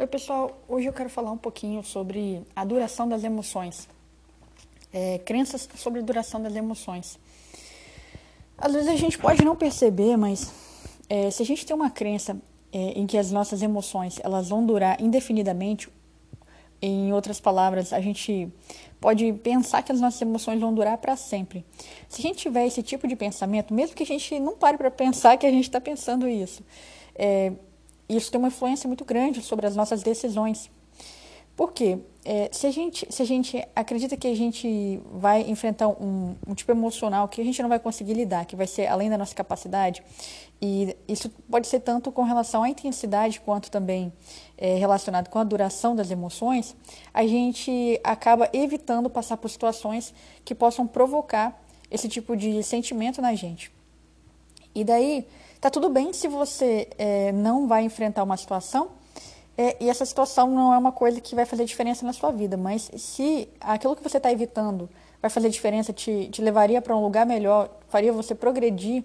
Oi, pessoal. Hoje eu quero falar um pouquinho sobre a duração das emoções. É, crenças sobre a duração das emoções. Às vezes a gente pode não perceber, mas é, se a gente tem uma crença é, em que as nossas emoções elas vão durar indefinidamente, em outras palavras, a gente pode pensar que as nossas emoções vão durar para sempre. Se a gente tiver esse tipo de pensamento, mesmo que a gente não pare para pensar que a gente está pensando isso, é, isso tem uma influência muito grande sobre as nossas decisões. Por quê? É, se, a gente, se a gente acredita que a gente vai enfrentar um, um tipo emocional que a gente não vai conseguir lidar, que vai ser além da nossa capacidade, e isso pode ser tanto com relação à intensidade quanto também é, relacionado com a duração das emoções, a gente acaba evitando passar por situações que possam provocar esse tipo de sentimento na gente. E daí, tá tudo bem se você é, não vai enfrentar uma situação é, e essa situação não é uma coisa que vai fazer diferença na sua vida, mas se aquilo que você está evitando vai fazer diferença, te, te levaria para um lugar melhor, faria você progredir,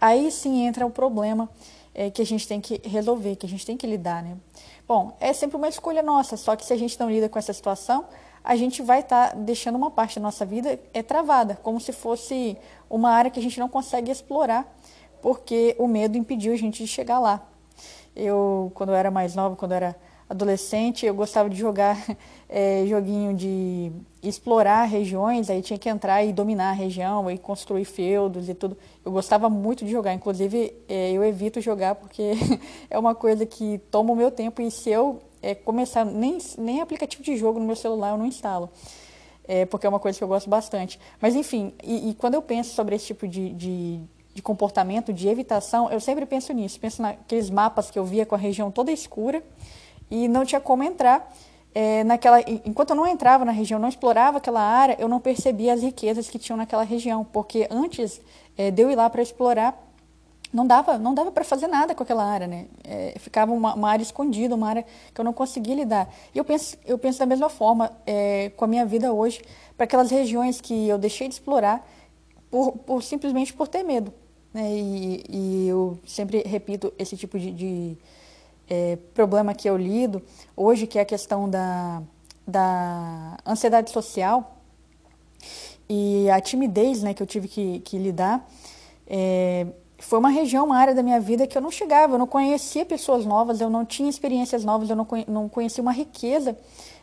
aí sim entra o problema é, que a gente tem que resolver, que a gente tem que lidar, né? Bom, é sempre uma escolha nossa, só que se a gente não lida com essa situação, a gente vai estar tá deixando uma parte da nossa vida é travada, como se fosse uma área que a gente não consegue explorar porque o medo impediu a gente de chegar lá. Eu, quando eu era mais nova, quando eu era adolescente, eu gostava de jogar é, joguinho de explorar regiões, aí tinha que entrar e dominar a região, e construir feudos e tudo. Eu gostava muito de jogar, inclusive é, eu evito jogar porque é uma coisa que toma o meu tempo e se eu é, começar, nem, nem aplicativo de jogo no meu celular eu não instalo. Porque é uma coisa que eu gosto bastante. Mas enfim, e, e quando eu penso sobre esse tipo de, de de comportamento, de evitação, eu sempre penso nisso. Penso naqueles mapas que eu via com a região toda escura e não tinha como entrar. É, naquela, enquanto eu não entrava na região, não explorava aquela área, eu não percebia as riquezas que tinham naquela região, porque antes é, de eu ir lá para explorar, não dava, não dava para fazer nada com aquela área, né? É, ficava uma, uma, área escondida, uma área que eu não conseguia lidar. E eu penso, eu penso da mesma forma é, com a minha vida hoje, para aquelas regiões que eu deixei de explorar por, por simplesmente por ter medo. Né? E, e, eu sempre repito esse tipo de, de é, problema que eu lido hoje, que é a questão da, da ansiedade social e a timidez né, que eu tive que, que lidar. É, foi uma região, uma área da minha vida que eu não chegava, eu não conhecia pessoas novas, eu não tinha experiências novas, eu não, não conhecia uma riqueza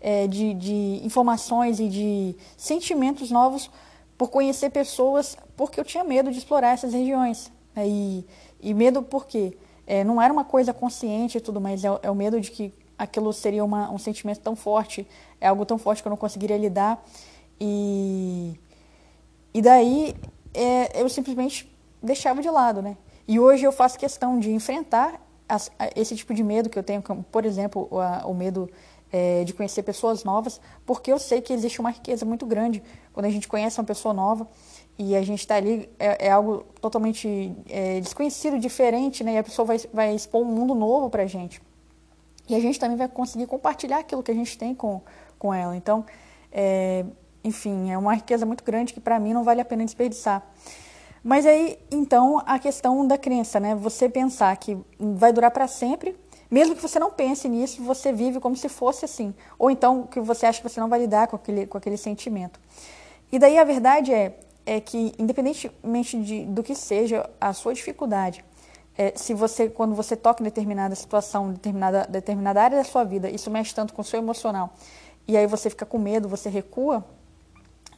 é, de, de informações e de sentimentos novos por conhecer pessoas, porque eu tinha medo de explorar essas regiões. Né? E, e medo por quê? É, não era uma coisa consciente e tudo, mas é, é o medo de que aquilo seria uma, um sentimento tão forte, é algo tão forte que eu não conseguiria lidar. E, e daí é, eu simplesmente deixava de lado, né? E hoje eu faço questão de enfrentar as, esse tipo de medo que eu tenho, como, por exemplo, a, o medo é, de conhecer pessoas novas, porque eu sei que existe uma riqueza muito grande quando a gente conhece uma pessoa nova e a gente está ali, é, é, algo totalmente é, desconhecido, diferente, né? E a pessoa vai, vai expor um mundo novo para a gente. E a gente também vai conseguir compartilhar aquilo que a gente tem com, com ela. Então, é, enfim, é uma riqueza muito grande que para mim não vale a pena desperdiçar. Mas aí, então, a questão da crença, né? Você pensar que vai durar para sempre mesmo que você não pense nisso, você vive como se fosse assim. Ou então que você acha que você não vai lidar com aquele, com aquele sentimento. E daí a verdade é, é que, independentemente de, do que seja a sua dificuldade, é, se você, quando você toca em determinada situação, determinada, determinada área da sua vida, isso mexe tanto com o seu emocional, e aí você fica com medo, você recua,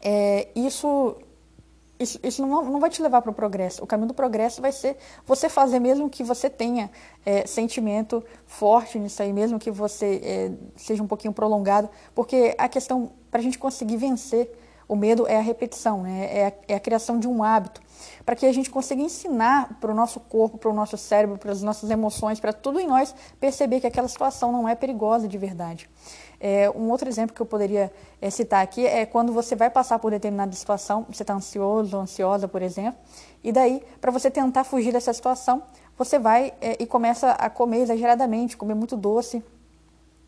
é, isso isso, isso não, não vai te levar para o progresso. O caminho do progresso vai ser você fazer, mesmo que você tenha é, sentimento forte nisso aí, mesmo que você é, seja um pouquinho prolongado, porque a questão, para a gente conseguir vencer o medo é a repetição, né? é, a, é a criação de um hábito, para que a gente consiga ensinar para o nosso corpo, para o nosso cérebro, para as nossas emoções, para tudo em nós perceber que aquela situação não é perigosa de verdade. É, um outro exemplo que eu poderia é, citar aqui é quando você vai passar por determinada situação, você está ansioso ansiosa, por exemplo, e daí, para você tentar fugir dessa situação, você vai é, e começa a comer exageradamente, comer muito doce,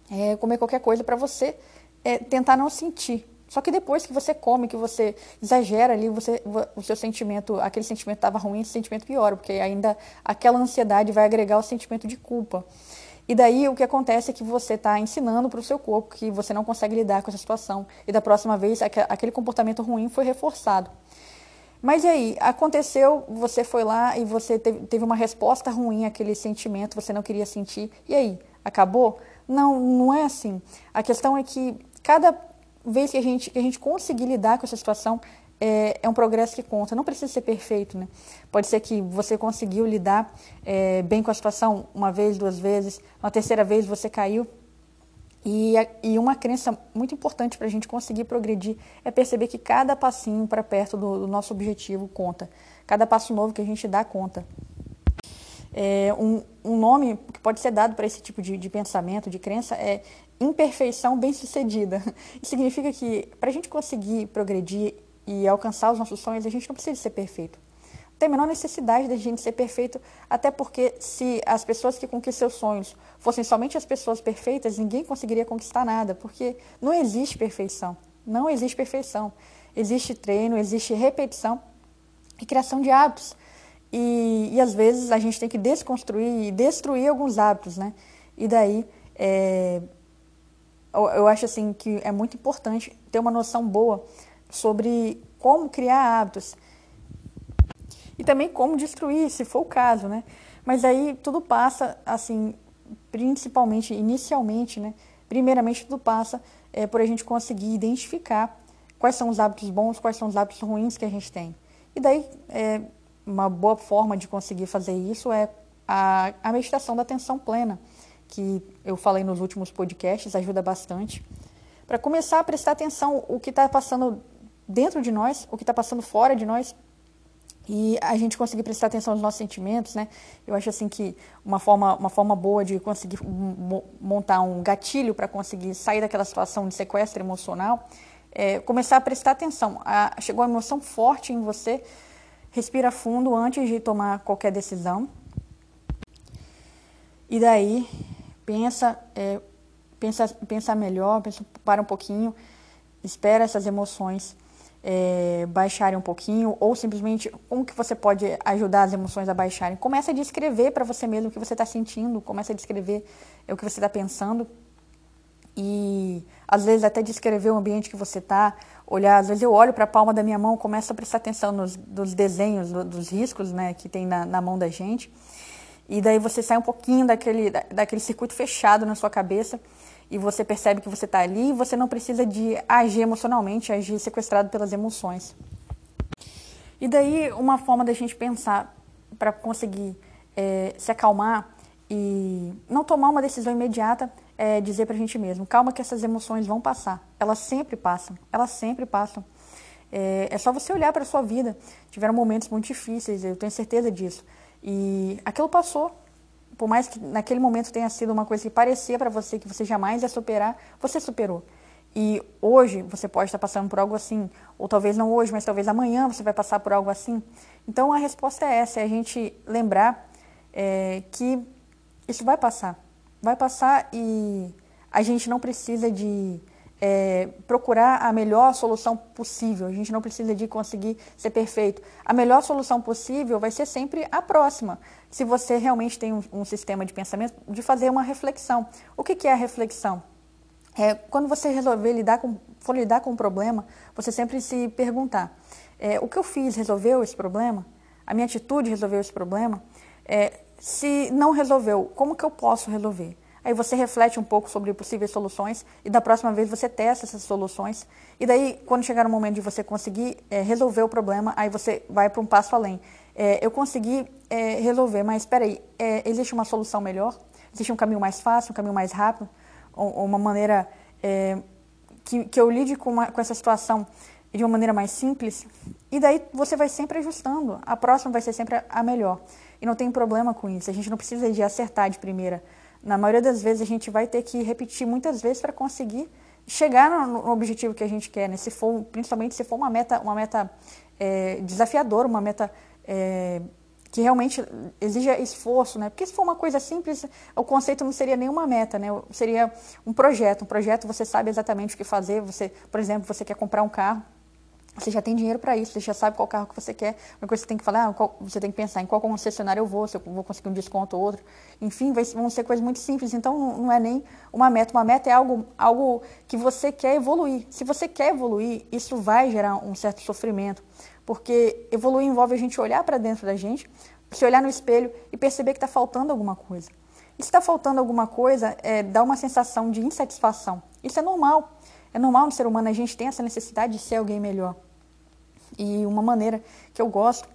é, comer qualquer coisa para você é, tentar não sentir. Só que depois que você come, que você exagera ali, você, o seu sentimento, aquele sentimento estava ruim, esse sentimento piora, porque ainda aquela ansiedade vai agregar o sentimento de culpa. E daí o que acontece é que você está ensinando para o seu corpo que você não consegue lidar com essa situação. E da próxima vez aquele comportamento ruim foi reforçado. Mas e aí? Aconteceu, você foi lá e você teve, uma resposta ruim àquele sentimento, você não queria sentir. E aí? Acabou? Não, não é assim. A questão é que cada vez que a gente, que a gente conseguir lidar com essa situação, é, é, um progresso que conta. Não precisa ser perfeito, né? Pode ser que você conseguiu lidar é, bem com a situação uma vez, duas vezes, uma terceira vez você caiu. E, e uma crença muito importante para a gente conseguir progredir é perceber que cada passinho para perto do, do, nosso objetivo conta. Cada passo novo que a gente dá conta. É, um, um, nome que pode ser dado para esse tipo de, de pensamento, de crença, é imperfeição bem-sucedida. Significa que para a gente conseguir progredir e alcançar os nossos sonhos, a gente não precisa ser perfeito. Não tem a menor necessidade da gente ser perfeito, até porque se as pessoas que conquistam seus sonhos fossem somente as pessoas perfeitas, ninguém conseguiria conquistar nada, porque não existe perfeição. Não existe perfeição. Existe treino, existe repetição e criação de hábitos. E, e às vezes a gente tem que desconstruir e destruir alguns hábitos, né? E daí é, eu, eu acho assim que é muito importante ter uma noção boa sobre como criar hábitos e também como destruir, se for o caso, né? Mas aí tudo passa, assim, principalmente, inicialmente, né? Primeiramente, tudo passa é, por a gente conseguir identificar quais são os hábitos bons, quais são os hábitos ruins que a gente tem. E daí, é, uma boa forma de conseguir fazer isso é a, a meditação da atenção plena, que eu falei nos últimos podcasts, ajuda bastante. Para começar a prestar atenção o que está passando dentro de nós, o que está passando fora de nós, e a gente conseguir prestar atenção nos nossos sentimentos, né? Eu acho assim que uma forma, uma forma boa de conseguir montar um gatilho para conseguir sair daquela situação de sequestro emocional é começar a prestar atenção. A, chegou uma emoção forte em você, respira fundo antes de tomar qualquer decisão. E daí pensa, é, pensa, pensa melhor, pensa, para um pouquinho, espera essas emoções é, baixarem um pouquinho, ou simplesmente como que você pode ajudar as emoções a baixarem. Começa a descrever para você mesmo o que você está sentindo, começa a descrever o que você está pensando. E às vezes até descrever o ambiente que você está, olhar, às vezes eu olho para a palma da minha mão, começo a prestar atenção nos, desenhos, dos riscos né, que tem na, na mão da gente, e daí você sai um pouquinho daquele, daquele circuito fechado na sua cabeça e você percebe que você está ali e você não precisa de agir emocionalmente, agir sequestrado pelas emoções. E daí uma forma da gente pensar para conseguir é, se acalmar e não tomar uma decisão imediata é dizer para a gente mesmo, calma que essas emoções vão passar. Elas sempre passam, elas sempre passam. É, é só você olhar para a sua vida. Tiveram momentos muito difíceis, eu tenho certeza disso. E aquilo passou, por mais que naquele momento tenha sido uma coisa que parecia para você que você jamais ia superar, você superou. E hoje você pode estar passando por algo assim, ou talvez não hoje, mas talvez amanhã você vai passar por algo assim. Então a resposta é essa: é a gente lembrar é, que isso vai passar. Vai passar e a gente não precisa de é, procurar a melhor solução possível. A gente não precisa de conseguir ser perfeito. A melhor solução possível vai ser sempre a próxima. Se você realmente tem um, um sistema de pensamento, de fazer uma reflexão. O que, que é a reflexão? É, quando você resolver lidar com, for lidar com um problema, você sempre se perguntar: é, o que eu fiz resolveu esse problema? A minha atitude resolveu esse problema? É, se não resolveu, como que eu posso resolver? Aí você reflete um pouco sobre possíveis soluções e da próxima vez você testa essas soluções. E daí, quando chegar o momento de você conseguir é, resolver o problema, aí você vai para um passo além. É, eu consegui é, resolver, mas espera aí, existe uma solução melhor? Existe um caminho mais fácil, um caminho mais rápido? Ou, ou uma maneira que, que eu lide com, uma, com essa situação de uma maneira mais simples? E daí você vai sempre ajustando. A próxima vai ser sempre a melhor. E não tem problema com isso. A gente não precisa de acertar de primeira na maioria das vezes a gente vai ter que repetir muitas vezes para conseguir chegar no, objetivo que a gente quer, né? Se for, principalmente se for uma meta, uma meta é, desafiadora, uma meta é, que realmente exija esforço, né? Porque se for uma coisa simples, o conceito não seria nenhuma meta, né? Seria um projeto. Um projeto você sabe exatamente o que fazer. Você, por exemplo, você quer comprar um carro você já tem dinheiro para isso, você já sabe qual carro que você quer. Uma coisa que você tem que falar, ah, qual, você tem que pensar em qual concessionário eu vou, se eu vou conseguir um desconto ou outro. Enfim, vai, vão ser coisas muito simples. Então, não, é nem uma meta. Uma meta é algo, algo que você quer evoluir. Se você quer evoluir, isso vai gerar um certo sofrimento. Porque evoluir envolve a gente olhar para dentro da gente, se olhar no espelho e perceber que está faltando alguma coisa. E se está faltando alguma coisa, é, dá uma sensação de insatisfação. Isso é normal. É normal no ser humano a gente tem essa necessidade de ser alguém melhor. E uma maneira que eu gosto,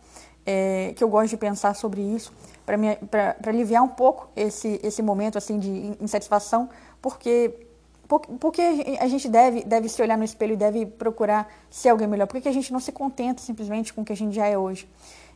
é, que eu gosto de pensar sobre isso, para aliviar um pouco esse, esse momento assim de insatisfação, porque porque a gente deve, deve se olhar no espelho e deve procurar ser alguém melhor? Por que a gente não se contenta simplesmente com o que a gente já é hoje?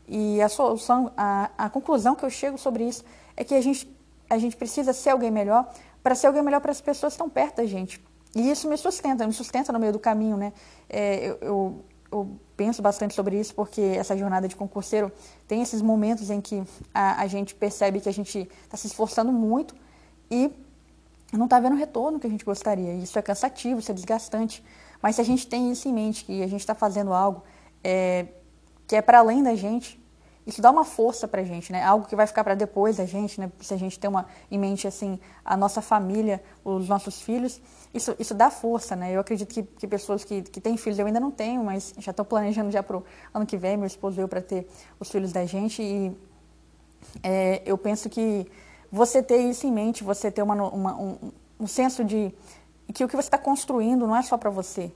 E a solução, a, a conclusão que eu chego sobre isso é que a gente, a gente precisa ser alguém melhor para ser alguém melhor para as pessoas que estão perto da gente. E isso me sustenta, me sustenta no meio do caminho, né? É, eu, eu, eu, penso bastante sobre isso porque essa jornada de concurseiro tem esses momentos em que a, a gente percebe que a gente está se esforçando muito e não está vendo o retorno que a gente gostaria. Isso é cansativo, isso é desgastante. Mas se a gente tem isso em mente, que a gente está fazendo algo é, que é para além da gente, isso dá uma força para a gente, né? Algo que vai ficar para depois da gente, né? Se a gente tem uma, em mente, assim, a nossa família, os nossos filhos, isso, isso dá força, né? Eu acredito que, que pessoas que, que têm filhos, eu ainda não tenho, mas já estou planejando já para o ano que vem, meu esposo veio para ter os filhos da gente e é, eu penso que você ter isso em mente, você ter uma, uma, um, um senso de que o que você está construindo não é só para você,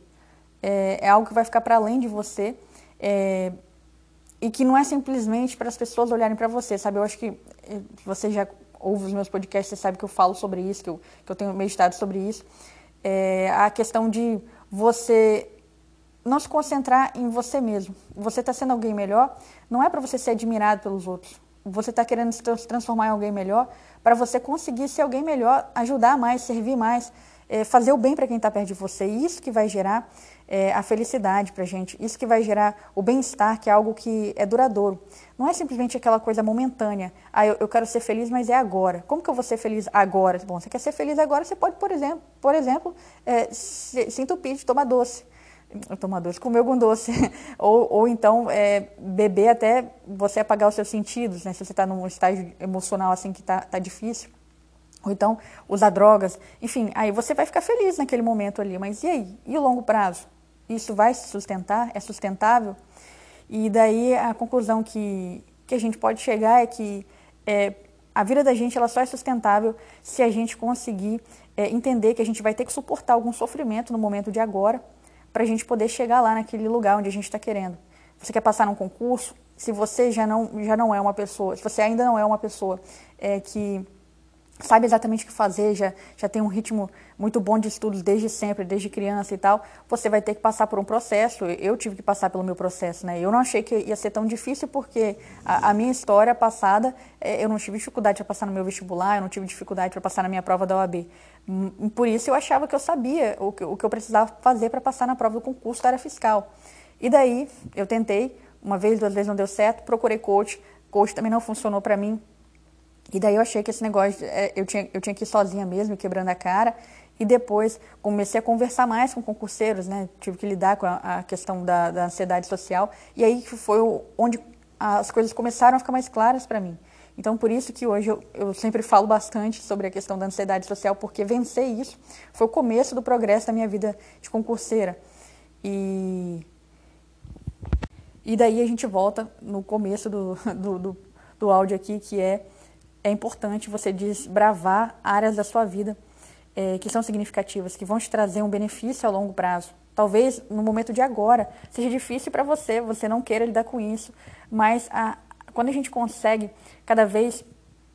é, é, algo que vai ficar para além de você, é, e que não é simplesmente para as pessoas olharem para você, sabe? Eu acho que eh, você já ouve os meus podcasts, você sabe que eu falo sobre isso, que eu, que eu tenho meditado sobre isso. É a questão de você não se concentrar em você mesmo. Você está sendo alguém melhor, não é para você ser admirado pelos outros. Você está querendo se transformar em alguém melhor para você conseguir ser alguém melhor, ajudar mais, servir mais, é, fazer o bem para quem está perto de você. Isso que vai gerar é, a felicidade para a gente, isso que vai gerar o bem-estar, que é algo que é duradouro. Não é simplesmente aquela coisa momentânea. Ah, eu, eu, quero ser feliz, mas é agora. Como que eu vou ser feliz agora? Bom, você quer ser feliz agora, você pode, por exemplo, por exemplo é, se, se entupir de tomar doce. Tomar doce, comer algum doce. ou, ou então é, beber até você apagar os seus sentidos, né? Se você está num estágio emocional assim que está tá difícil ou então usar drogas, enfim, aí você vai ficar feliz naquele momento ali, mas e aí? E o longo prazo? Isso vai se sustentar? É sustentável? E daí a conclusão que, que a gente pode chegar é que é, a vida da gente ela só é sustentável se a gente conseguir é, entender que a gente vai ter que suportar algum sofrimento no momento de agora para a gente poder chegar lá naquele lugar onde a gente está querendo. Você quer passar num concurso? Se você já não, já não é uma pessoa, se você ainda não é uma pessoa é, que sabe exatamente o que fazer, já, já tem um ritmo muito bom de estudos desde sempre, desde criança e tal, você vai ter que passar por um processo. Eu tive que passar pelo meu processo, né? Eu não achei que ia ser tão difícil porque a, a minha história passada, é, eu não tive dificuldade para passar no meu vestibular, eu não tive dificuldade para passar na minha prova da OAB. Hum, por isso eu achava que eu sabia o que, o que eu precisava fazer para passar na prova do concurso da área fiscal. E daí eu tentei, uma vez, duas vezes não deu certo, procurei coach, coach também não funcionou para mim, e daí eu achei que esse negócio, é, eu tinha, eu tinha que ir sozinha mesmo, quebrando a cara. E depois comecei a conversar mais com concurseiros, né? Tive que lidar com a, a questão da, da, ansiedade social. E aí foi onde as coisas começaram a ficar mais claras para mim. Então, por isso que hoje eu, eu, sempre falo bastante sobre a questão da ansiedade social, porque vencer isso foi o começo do progresso da minha vida de concurseira. E, e daí a gente volta no começo do, do, do, do áudio aqui, que é é importante você desbravar áreas da sua vida é, que são significativas, que vão te trazer um benefício a longo prazo. Talvez no momento de agora seja difícil para você, você não queira lidar com isso, mas a, quando a gente consegue cada vez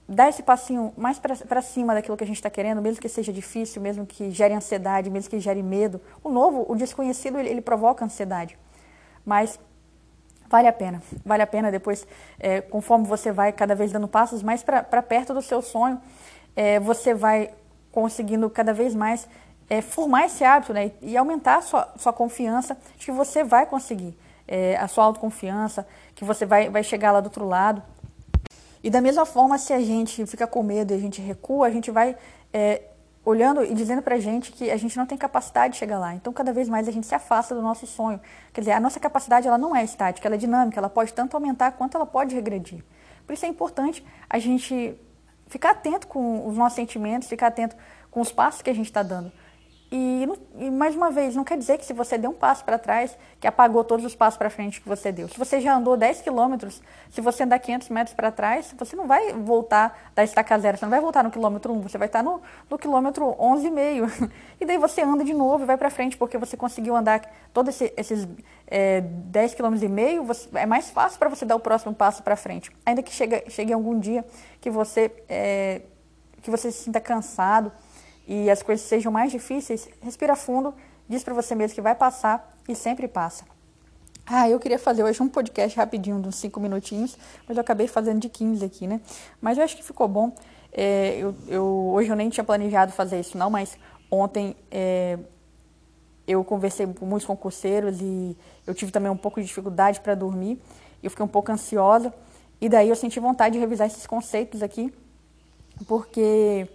dar esse passinho mais para cima daquilo que a gente está querendo, mesmo que seja difícil, mesmo que gere ansiedade, mesmo que gere medo, o novo, o desconhecido, ele, ele provoca ansiedade. Mas vale a pena. Vale a pena depois, é, conforme você vai cada vez dando passos mais para perto do seu sonho, é, você vai conseguindo cada vez mais é, formar esse hábito né, e aumentar a sua, sua confiança de que você vai conseguir, é, a sua autoconfiança, que você vai, vai chegar lá do outro lado. E da mesma forma, se a gente fica com medo e a gente recua, a gente vai é, olhando e dizendo pra gente que a gente não tem capacidade de chegar lá. Então, cada vez mais a gente se afasta do nosso sonho. Quer dizer, a nossa capacidade ela não é estática, ela é dinâmica, ela pode tanto aumentar quanto ela pode regredir. Por isso é importante a gente ficar atento com os nossos sentimentos, ficar atento com os passos que a gente está dando. E, e, mais uma vez, não quer dizer que se você deu um passo para trás, que apagou todos os passos para frente que você deu. Se você já andou 10 quilômetros, se você andar 500 metros para trás, você não vai voltar da estaca zero, você não vai voltar no quilômetro 1, você vai estar no, no quilômetro 11,5. E daí você anda de novo e vai para frente, porque você conseguiu andar todos esse, esses é, 10 quilômetros e meio, você, é mais fácil para você dar o próximo passo para frente. Ainda que chegue, chegue algum dia que você, é, que você se sinta cansado, e as coisas sejam mais difíceis, respira fundo, diz para você mesmo que vai passar e sempre passa. Ah, eu queria fazer hoje um podcast rapidinho, de uns 5 minutinhos, mas eu acabei fazendo de 15 aqui, né? Mas eu acho que ficou bom. É, eu, eu, hoje eu nem tinha planejado fazer isso, não, mas ontem é, eu conversei com muitos concurseiros e eu tive também um pouco de dificuldade para dormir. Eu fiquei um pouco ansiosa e daí eu senti vontade de revisar esses conceitos aqui, porque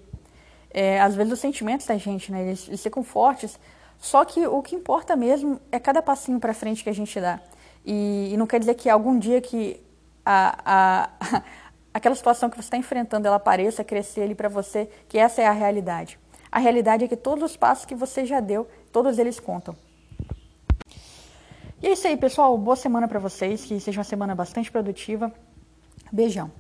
é, às vezes os sentimentos da gente, né, eles, eles ficam fortes, só que o que importa mesmo é cada passinho para frente que a gente dá. E, e, não quer dizer que algum dia que a, a, aquela situação que você está enfrentando ela apareça, crescer ali para você, que essa é a realidade. A realidade é que todos os passos que você já deu, todos eles contam. E é isso aí, pessoal. Boa semana para vocês, que seja uma semana bastante produtiva. Beijão.